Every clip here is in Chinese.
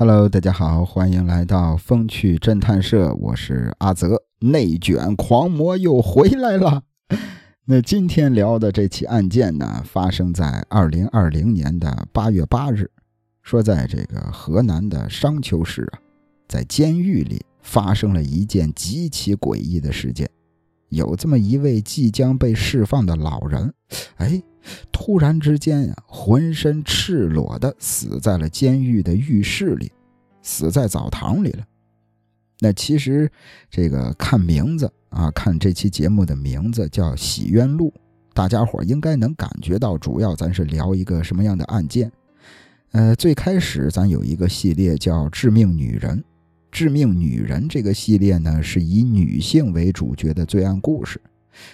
Hello，大家好，欢迎来到风趣侦探社，我是阿泽，内卷狂魔又回来了。那今天聊的这起案件呢，发生在二零二零年的八月八日，说在这个河南的商丘市啊，在监狱里发生了一件极其诡异的事件，有这么一位即将被释放的老人，哎。突然之间呀，浑身赤裸的死在了监狱的浴室里，死在澡堂里了。那其实这个看名字啊，看这期节目的名字叫《洗冤录》，大家伙应该能感觉到，主要咱是聊一个什么样的案件。呃，最开始咱有一个系列叫《致命女人》，《致命女人》这个系列呢，是以女性为主角的罪案故事。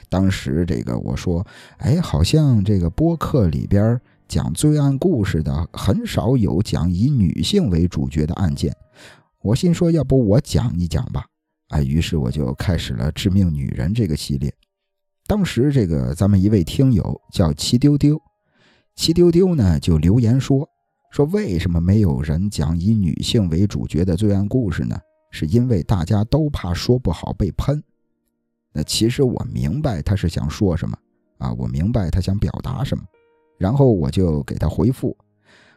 当时这个我说，哎，好像这个播客里边讲罪案故事的很少有讲以女性为主角的案件。我心说，要不我讲一讲吧？哎，于是我就开始了《致命女人》这个系列。当时这个咱们一位听友叫齐丢丢，齐丢丢呢就留言说，说为什么没有人讲以女性为主角的罪案故事呢？是因为大家都怕说不好被喷。那其实我明白他是想说什么啊，我明白他想表达什么，然后我就给他回复，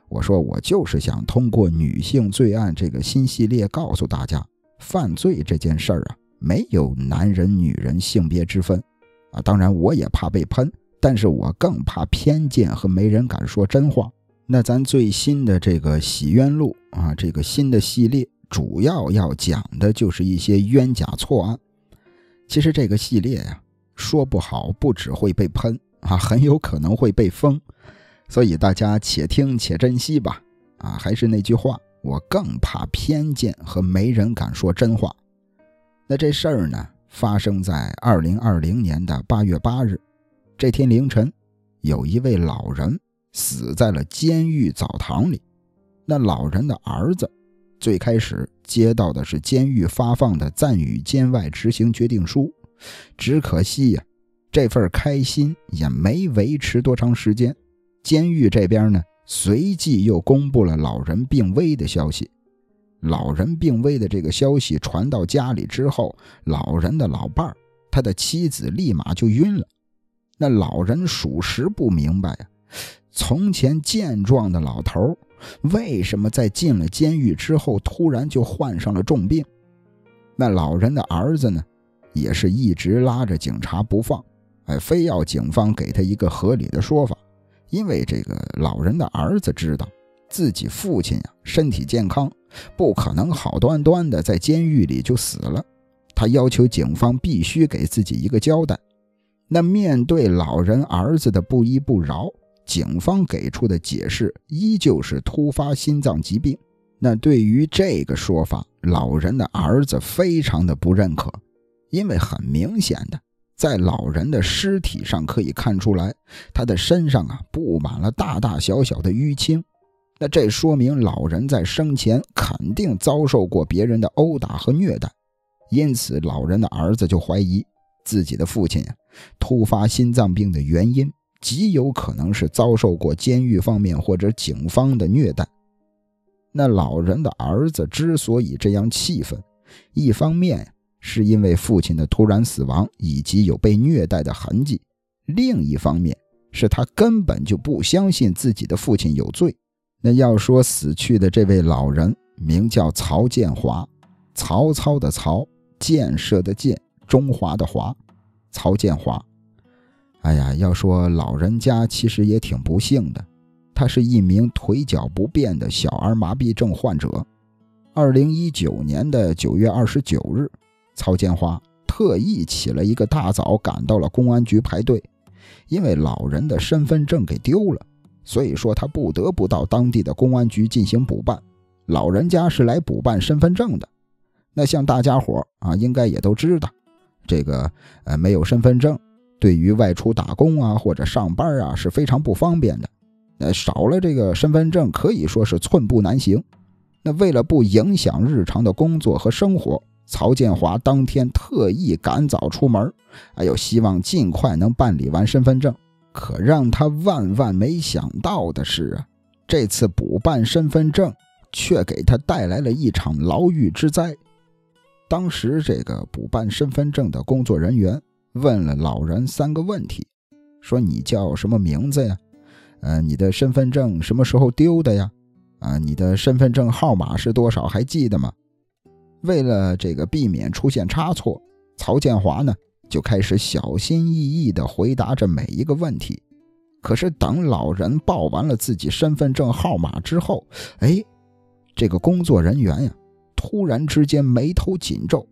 我说我就是想通过女性罪案这个新系列告诉大家，犯罪这件事儿啊，没有男人女人性别之分啊。当然我也怕被喷，但是我更怕偏见和没人敢说真话。那咱最新的这个洗冤录啊，这个新的系列主要要讲的就是一些冤假错案。其实这个系列呀，说不好不只会被喷啊，很有可能会被封，所以大家且听且珍惜吧。啊，还是那句话，我更怕偏见和没人敢说真话。那这事儿呢，发生在二零二零年的八月八日，这天凌晨，有一位老人死在了监狱澡堂里。那老人的儿子。最开始接到的是监狱发放的暂予监外执行决定书，只可惜呀，这份开心也没维持多长时间。监狱这边呢，随即又公布了老人病危的消息。老人病危的这个消息传到家里之后，老人的老伴儿，他的妻子立马就晕了。那老人属实不明白呀，从前健壮的老头。为什么在进了监狱之后，突然就患上了重病？那老人的儿子呢，也是一直拉着警察不放，哎，非要警方给他一个合理的说法。因为这个老人的儿子知道自己父亲呀身体健康，不可能好端端的在监狱里就死了。他要求警方必须给自己一个交代。那面对老人儿子的不依不饶。警方给出的解释依旧是突发心脏疾病。那对于这个说法，老人的儿子非常的不认可，因为很明显的，在老人的尸体上可以看出来，他的身上啊布满了大大小小的淤青。那这说明老人在生前肯定遭受过别人的殴打和虐待，因此老人的儿子就怀疑自己的父亲突发心脏病的原因。极有可能是遭受过监狱方面或者警方的虐待。那老人的儿子之所以这样气愤，一方面是因为父亲的突然死亡以及有被虐待的痕迹，另一方面是他根本就不相信自己的父亲有罪。那要说死去的这位老人名叫曹建华，曹操的曹，建设的建，中华的华，曹建华。哎呀，要说老人家其实也挺不幸的，他是一名腿脚不便的小儿麻痹症患者。二零一九年的九月二十九日，曹建华特意起了一个大早，赶到了公安局排队，因为老人的身份证给丢了，所以说他不得不到当地的公安局进行补办。老人家是来补办身份证的，那像大家伙啊，应该也都知道，这个呃没有身份证。对于外出打工啊或者上班啊是非常不方便的，呃，少了这个身份证可以说是寸步难行。那为了不影响日常的工作和生活，曹建华当天特意赶早出门，哎呦，希望尽快能办理完身份证。可让他万万没想到的是啊，这次补办身份证却给他带来了一场牢狱之灾。当时，这个补办身份证的工作人员问了老人三个问题，说：“你叫什么名字呀？呃，你的身份证什么时候丢的呀？啊，你的身份证号码是多少？还记得吗？”为了这个避免出现差错，曹建华呢就开始小心翼翼地回答着每一个问题。可是等老人报完了自己身份证号码之后，哎，这个工作人员呀，突然之间眉头紧皱，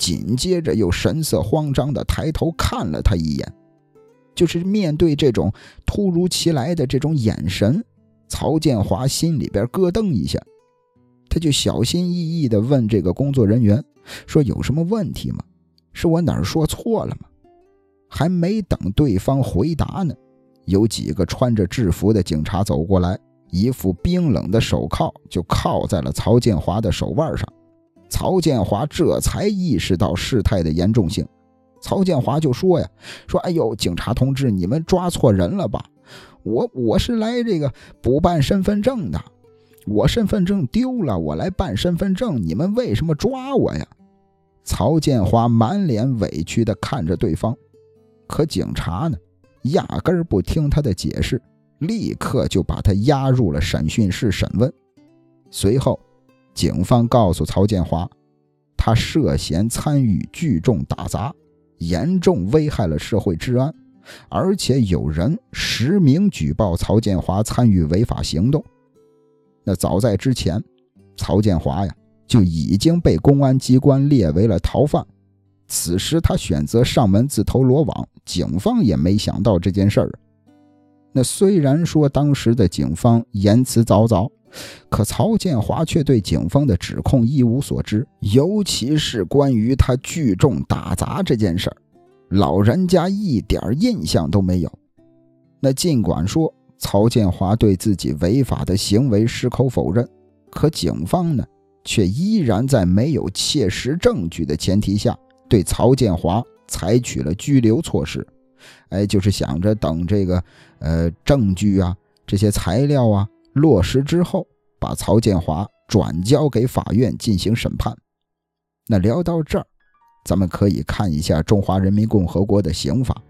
紧接着又神色慌张地抬头看了他一眼。就是面对这种突如其来的这种眼神，曹建华心里边咯噔一下。他就小心翼翼地问这个工作人员：“说有什么问题吗？是我哪儿说错了吗？”还没等对方回答呢，有几个穿着制服的警察走过来，一副冰冷的手铐就铐在了曹建华的手腕上。曹建华这才意识到事态的严重性。曹建华就说：“呀，说哎呦，警察同志，你们抓错人了吧？我我是来这个补办身份证的。”我身份证丢了，我来办身份证，你们为什么抓我呀？曹建华满脸委屈地看着对方，可警察呢，压根儿不听他的解释，立刻就把他押入了审讯室审问。随后，警方告诉曹建华，他涉嫌参与聚众打砸，严重危害了社会治安，而且有人实名举报曹建华参与违法行动。那早在之前，曹建华呀就已经被公安机关列为了逃犯。此时他选择上门自投罗网，警方也没想到这件事儿。那虽然说当时的警方言辞凿凿，可曹建华却对警方的指控一无所知，尤其是关于他聚众打砸这件事儿，老人家一点儿印象都没有。那尽管说。曹建华对自己违法的行为矢口否认，可警方呢，却依然在没有切实证据的前提下，对曹建华采取了拘留措施。哎，就是想着等这个呃证据啊、这些材料啊落实之后，把曹建华转交给法院进行审判。那聊到这儿，咱们可以看一下中华人民共和国的刑法。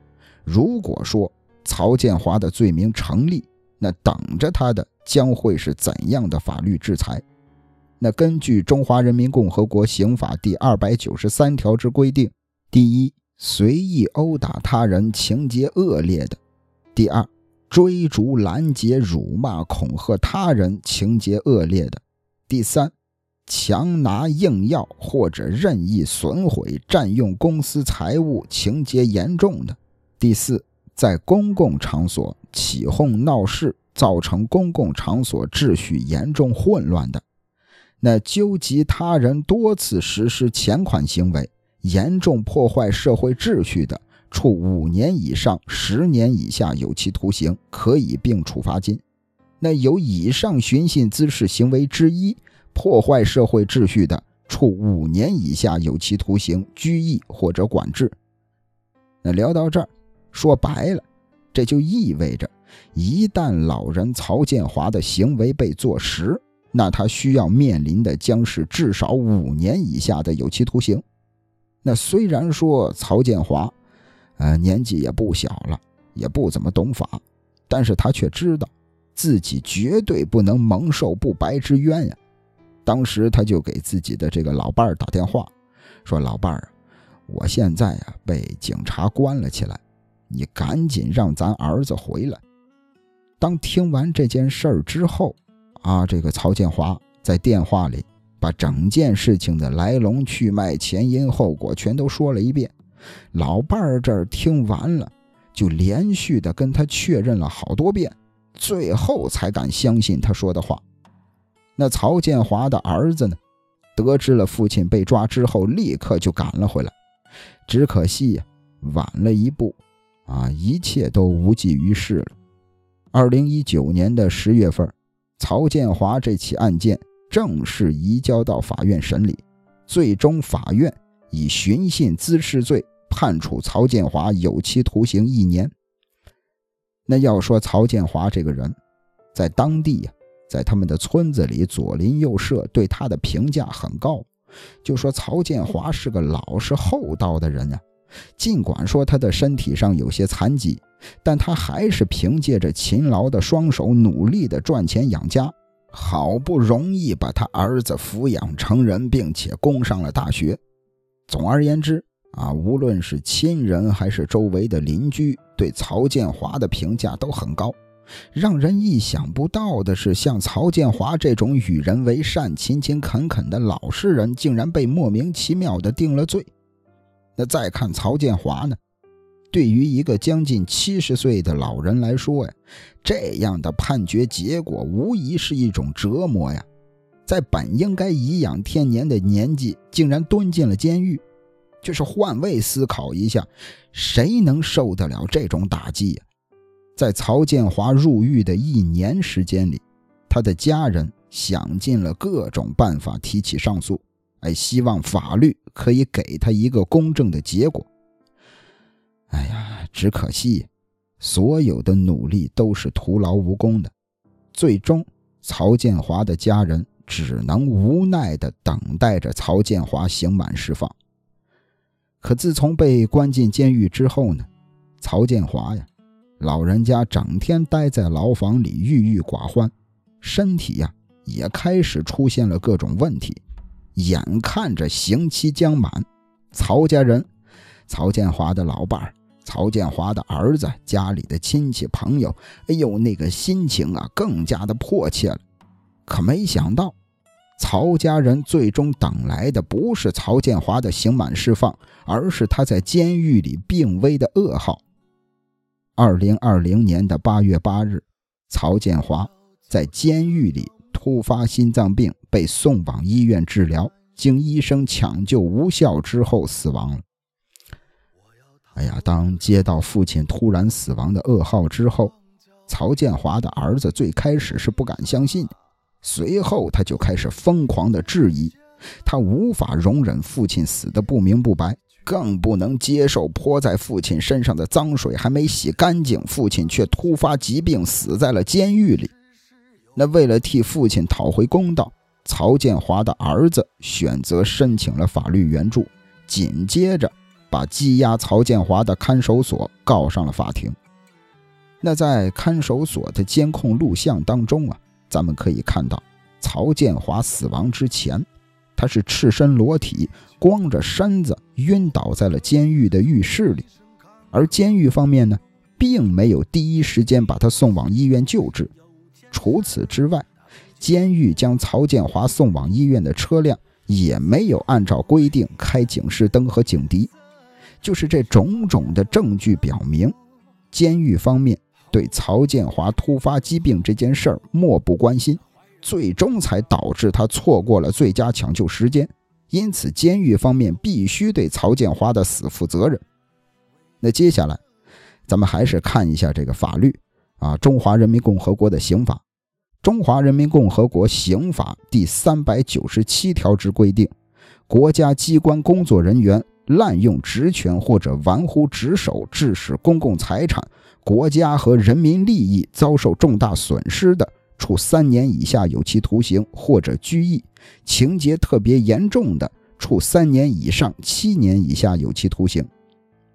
如果说，曹建华的罪名成立，那等着他的将会是怎样的法律制裁？那根据《中华人民共和国刑法》第二百九十三条之规定：第一，随意殴打他人，情节恶劣的；第二，追逐、拦截、辱骂、恐吓他人，情节恶劣的；第三，强拿硬要或者任意损毁、占用公私财物，情节严重的；第四。在公共场所起哄闹事，造成公共场所秩序严重混乱的；那纠集他人多次实施前款行为，严重破坏社会秩序的，处五年以上十年以下有期徒刑，可以并处罚金；那有以上寻衅滋事行为之一，破坏社会秩序的，处五年以下有期徒刑、拘役或者管制。那聊到这儿。说白了，这就意味着，一旦老人曹建华的行为被坐实，那他需要面临的将是至少五年以下的有期徒刑。那虽然说曹建华，呃，年纪也不小了，也不怎么懂法，但是他却知道，自己绝对不能蒙受不白之冤呀。当时他就给自己的这个老伴儿打电话，说：“老伴儿，我现在呀被警察关了起来。”你赶紧让咱儿子回来。当听完这件事儿之后，啊，这个曹建华在电话里把整件事情的来龙去脉、前因后果全都说了一遍。老伴儿这儿听完了，就连续的跟他确认了好多遍，最后才敢相信他说的话。那曹建华的儿子呢，得知了父亲被抓之后，立刻就赶了回来，只可惜呀，晚了一步。啊，一切都无济于事了。二零一九年的十月份，曹建华这起案件正式移交到法院审理，最终法院以寻衅滋事罪判处曹建华有期徒刑一年。那要说曹建华这个人，在当地呀，在他们的村子里左邻右舍对他的评价很高，就说曹建华是个老实厚道的人呀。尽管说他的身体上有些残疾，但他还是凭借着勤劳的双手，努力的赚钱养家，好不容易把他儿子抚养成人，并且供上了大学。总而言之啊，无论是亲人还是周围的邻居，对曹建华的评价都很高。让人意想不到的是，像曹建华这种与人为善、勤勤恳恳的老实人，竟然被莫名其妙的定了罪。那再看曹建华呢？对于一个将近七十岁的老人来说呀，这样的判决结果无疑是一种折磨呀。在本应该颐养天年的年纪，竟然蹲进了监狱，就是换位思考一下，谁能受得了这种打击呀？在曹建华入狱的一年时间里，他的家人想尽了各种办法提起上诉，哎，希望法律可以给他一个公正的结果。哎呀，只可惜，所有的努力都是徒劳无功的。最终，曹建华的家人只能无奈地等待着曹建华刑满释放。可自从被关进监狱之后呢，曹建华呀，老人家整天待在牢房里，郁郁寡欢，身体呀也开始出现了各种问题。眼看着刑期将满，曹家人，曹建华的老伴儿。曹建华的儿子，家里的亲戚朋友，哎呦，那个心情啊，更加的迫切了。可没想到，曹家人最终等来的不是曹建华的刑满释放，而是他在监狱里病危的噩耗。二零二零年的八月八日，曹建华在监狱里突发心脏病，被送往医院治疗，经医生抢救无效之后死亡了。哎呀！当接到父亲突然死亡的噩耗之后，曹建华的儿子最开始是不敢相信，随后他就开始疯狂的质疑。他无法容忍父亲死的不明不白，更不能接受泼在父亲身上的脏水还没洗干净，父亲却突发疾病死在了监狱里。那为了替父亲讨回公道，曹建华的儿子选择申请了法律援助，紧接着。把羁押曹建华的看守所告上了法庭。那在看守所的监控录像当中啊，咱们可以看到，曹建华死亡之前，他是赤身裸体、光着身子晕倒在了监狱的浴室里，而监狱方面呢，并没有第一时间把他送往医院救治。除此之外，监狱将曹建华送往医院的车辆也没有按照规定开警示灯和警笛。就是这种种的证据表明，监狱方面对曹建华突发疾病这件事儿漠不关心，最终才导致他错过了最佳抢救时间。因此，监狱方面必须对曹建华的死负责任。那接下来，咱们还是看一下这个法律啊，《中华人民共和国的刑法》，《中华人民共和国刑法》第三百九十七条之规定，国家机关工作人员。滥用职权或者玩忽职守，致使公共财产、国家和人民利益遭受重大损失的，处三年以下有期徒刑或者拘役；情节特别严重的，处三年以上七年以下有期徒刑。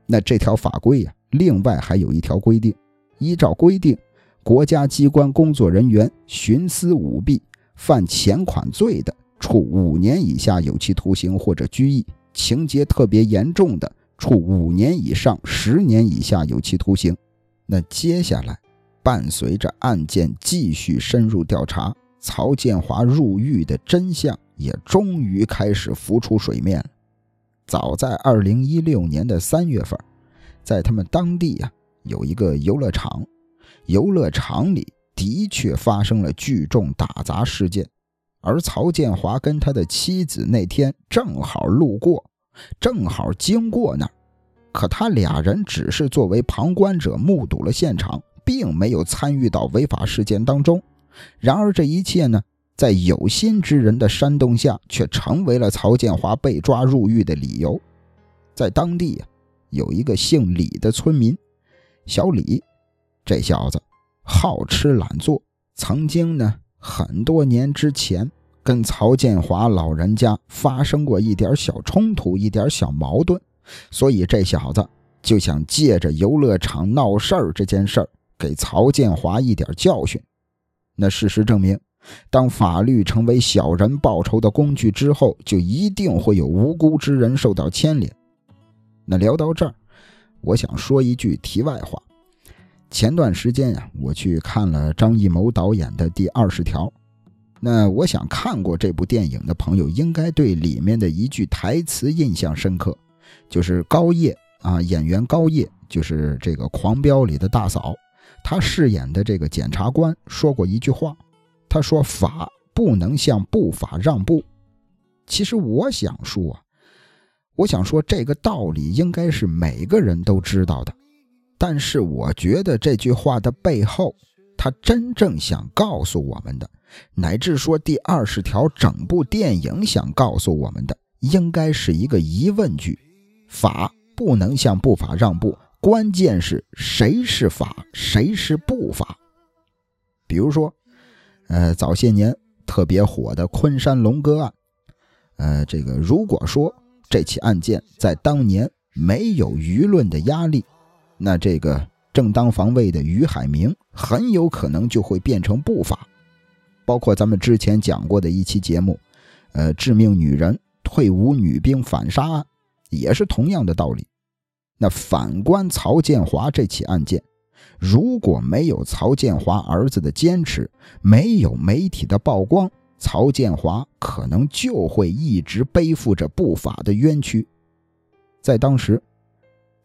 那这条法规呀，另外还有一条规定：依照规定，国家机关工作人员徇私舞弊、犯钱款罪的，处五年以下有期徒刑或者拘役。情节特别严重的，处五年以上十年以下有期徒刑。那接下来，伴随着案件继续深入调查，曹建华入狱的真相也终于开始浮出水面。早在二零一六年的三月份，在他们当地呀有一个游乐场，游乐场里的确发生了聚众打砸事件。而曹建华跟他的妻子那天正好路过，正好经过那儿，可他俩人只是作为旁观者目睹了现场，并没有参与到违法事件当中。然而这一切呢，在有心之人的煽动下，却成为了曹建华被抓入狱的理由。在当地啊，有一个姓李的村民，小李，这小子好吃懒做，曾经呢。很多年之前跟曹建华老人家发生过一点小冲突，一点小矛盾，所以这小子就想借着游乐场闹事儿这件事儿给曹建华一点教训。那事实证明，当法律成为小人报仇的工具之后，就一定会有无辜之人受到牵连。那聊到这儿，我想说一句题外话。前段时间呀，我去看了张艺谋导演的《第二十条》。那我想看过这部电影的朋友，应该对里面的一句台词印象深刻，就是高叶啊，演员高叶，就是这个《狂飙》里的大嫂，她饰演的这个检察官说过一句话，他说：“法不能向不法让步。”其实我想说，我想说这个道理应该是每个人都知道的。但是我觉得这句话的背后，他真正想告诉我们的，乃至说第二十条整部电影想告诉我们的，应该是一个疑问句：法不能向不法让步，关键是谁是法，谁是不法。比如说，呃，早些年特别火的昆山龙哥案，呃，这个如果说这起案件在当年没有舆论的压力。那这个正当防卫的于海明很有可能就会变成不法，包括咱们之前讲过的一期节目，呃，致命女人退伍女兵反杀案，也是同样的道理。那反观曹建华这起案件，如果没有曹建华儿子的坚持，没有媒体的曝光，曹建华可能就会一直背负着不法的冤屈，在当时。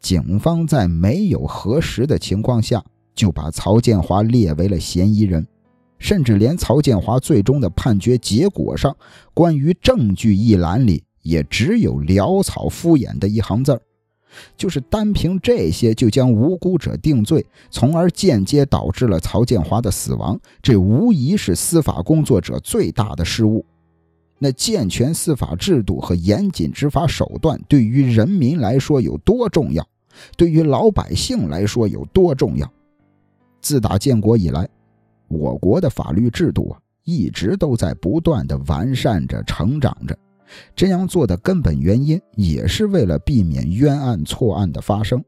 警方在没有核实的情况下，就把曹建华列为了嫌疑人，甚至连曹建华最终的判决结果上关于证据一栏里也只有潦草敷衍的一行字儿，就是单凭这些就将无辜者定罪，从而间接导致了曹建华的死亡，这无疑是司法工作者最大的失误。那健全司法制度和严谨执法手段对于人民来说有多重要？对于老百姓来说有多重要？自打建国以来，我国的法律制度啊一直都在不断的完善着、成长着。这样做的根本原因也是为了避免冤案错案的发生。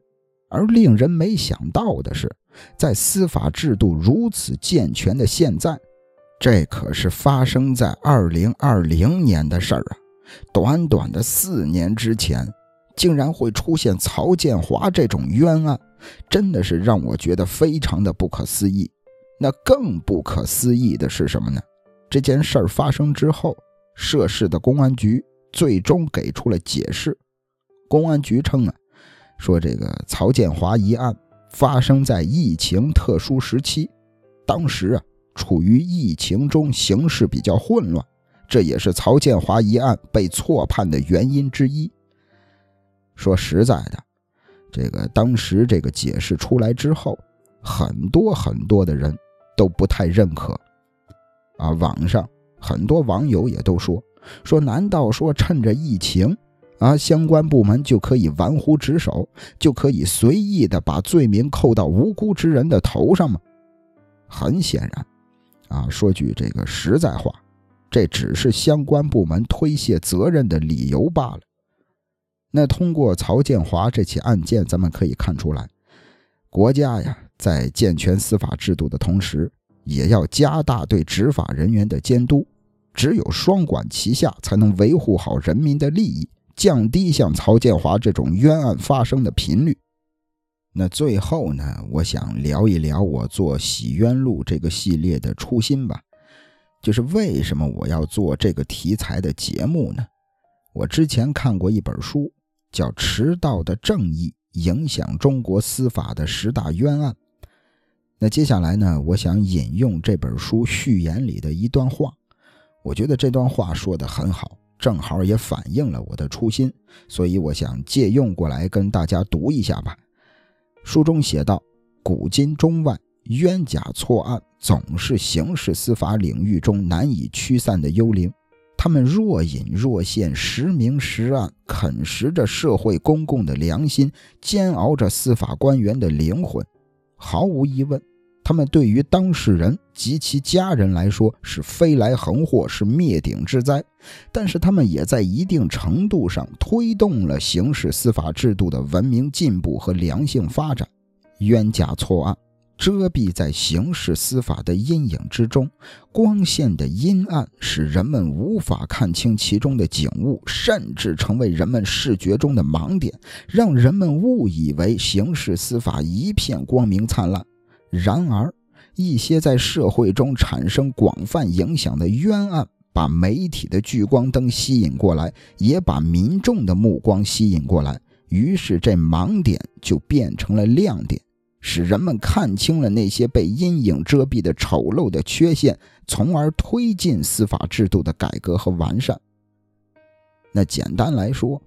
而令人没想到的是，在司法制度如此健全的现在。这可是发生在二零二零年的事儿啊！短短的四年之前，竟然会出现曹建华这种冤案，真的是让我觉得非常的不可思议。那更不可思议的是什么呢？这件事儿发生之后，涉事的公安局最终给出了解释。公安局称啊，说这个曹建华一案发生在疫情特殊时期，当时啊。处于疫情中，形势比较混乱，这也是曹建华一案被错判的原因之一。说实在的，这个当时这个解释出来之后，很多很多的人都不太认可。啊，网上很多网友也都说说，难道说趁着疫情啊，相关部门就可以玩忽职守，就可以随意的把罪名扣到无辜之人的头上吗？很显然。啊，说句这个实在话，这只是相关部门推卸责任的理由罢了。那通过曹建华这起案件，咱们可以看出来，国家呀在健全司法制度的同时，也要加大对执法人员的监督。只有双管齐下，才能维护好人民的利益，降低像曹建华这种冤案发生的频率。那最后呢，我想聊一聊我做《洗冤录》这个系列的初心吧，就是为什么我要做这个题材的节目呢？我之前看过一本书，叫《迟到的正义：影响中国司法的十大冤案》。那接下来呢，我想引用这本书序言里的一段话，我觉得这段话说的很好，正好也反映了我的初心，所以我想借用过来跟大家读一下吧。书中写道：“古今中外，冤假错案总是刑事司法领域中难以驱散的幽灵，他们若隐若现，时明时暗，啃食着社会公共的良心，煎熬着司法官员的灵魂。毫无疑问，他们对于当事人及其家人来说是飞来横祸，是灭顶之灾。但是他们也在一定程度上推动了刑事司法制度的文明进步和良性发展。冤假错案。遮蔽在刑事司法的阴影之中，光线的阴暗使人们无法看清其中的景物，甚至成为人们视觉中的盲点，让人们误以为刑事司法一片光明灿烂。然而，一些在社会中产生广泛影响的冤案，把媒体的聚光灯吸引过来，也把民众的目光吸引过来，于是这盲点就变成了亮点。使人们看清了那些被阴影遮蔽的丑陋的缺陷，从而推进司法制度的改革和完善。那简单来说，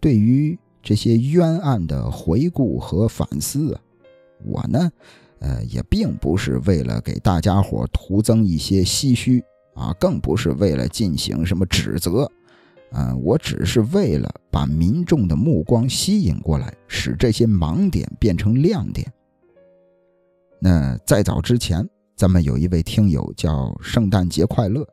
对于这些冤案的回顾和反思啊，我呢，呃，也并不是为了给大家伙徒增一些唏嘘啊，更不是为了进行什么指责。嗯，我只是为了把民众的目光吸引过来，使这些盲点变成亮点。那在早之前，咱们有一位听友叫圣诞节快乐，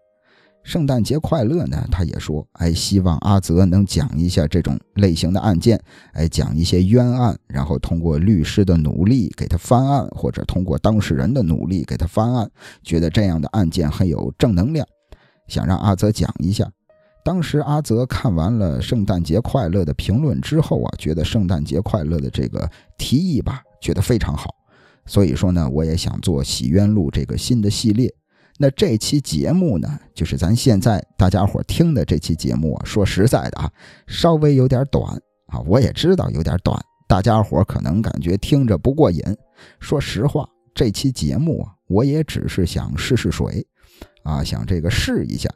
圣诞节快乐呢，他也说，哎，希望阿泽能讲一下这种类型的案件，哎，讲一些冤案，然后通过律师的努力给他翻案，或者通过当事人的努力给他翻案，觉得这样的案件很有正能量，想让阿泽讲一下。当时阿泽看完了《圣诞节快乐》的评论之后啊，觉得《圣诞节快乐》的这个提议吧，觉得非常好。所以说呢，我也想做《洗冤录》这个新的系列。那这期节目呢，就是咱现在大家伙听的这期节目啊。说实在的啊，稍微有点短啊，我也知道有点短，大家伙可能感觉听着不过瘾。说实话，这期节目啊，我也只是想试试水，啊，想这个试一下。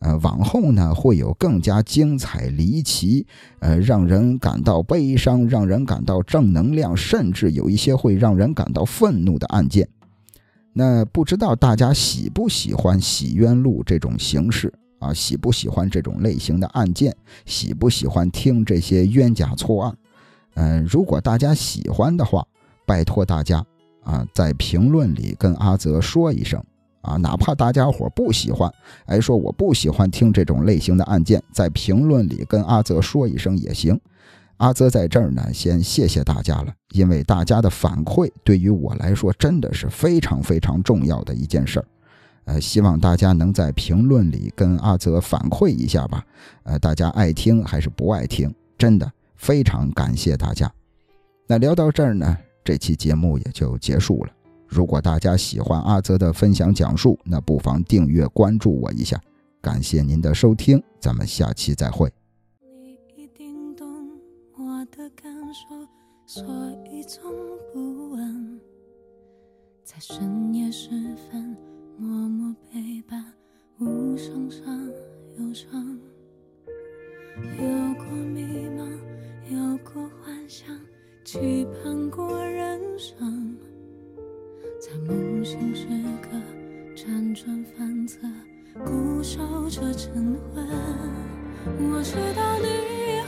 呃，往后呢会有更加精彩、离奇，呃，让人感到悲伤、让人感到正能量，甚至有一些会让人感到愤怒的案件。那不知道大家喜不喜欢《洗冤录》这种形式啊？喜不喜欢这种类型的案件？喜不喜欢听这些冤假错案？嗯，如果大家喜欢的话，拜托大家啊，在评论里跟阿泽说一声。啊，哪怕大家伙不喜欢，哎，说我不喜欢听这种类型的案件，在评论里跟阿泽说一声也行。阿泽在这儿呢，先谢谢大家了，因为大家的反馈对于我来说真的是非常非常重要的一件事儿。呃，希望大家能在评论里跟阿泽反馈一下吧。呃，大家爱听还是不爱听，真的非常感谢大家。那聊到这儿呢，这期节目也就结束了。如果大家喜欢阿泽的分享讲述，那不妨订阅关注我一下。感谢您的收听，咱们下期再会。所以从不问。在深夜时分，默默陪伴，无声伤忧伤。有过迷茫，有过幻想，期盼过人生。在梦醒时刻，辗转反侧，固守着晨昏。我知道你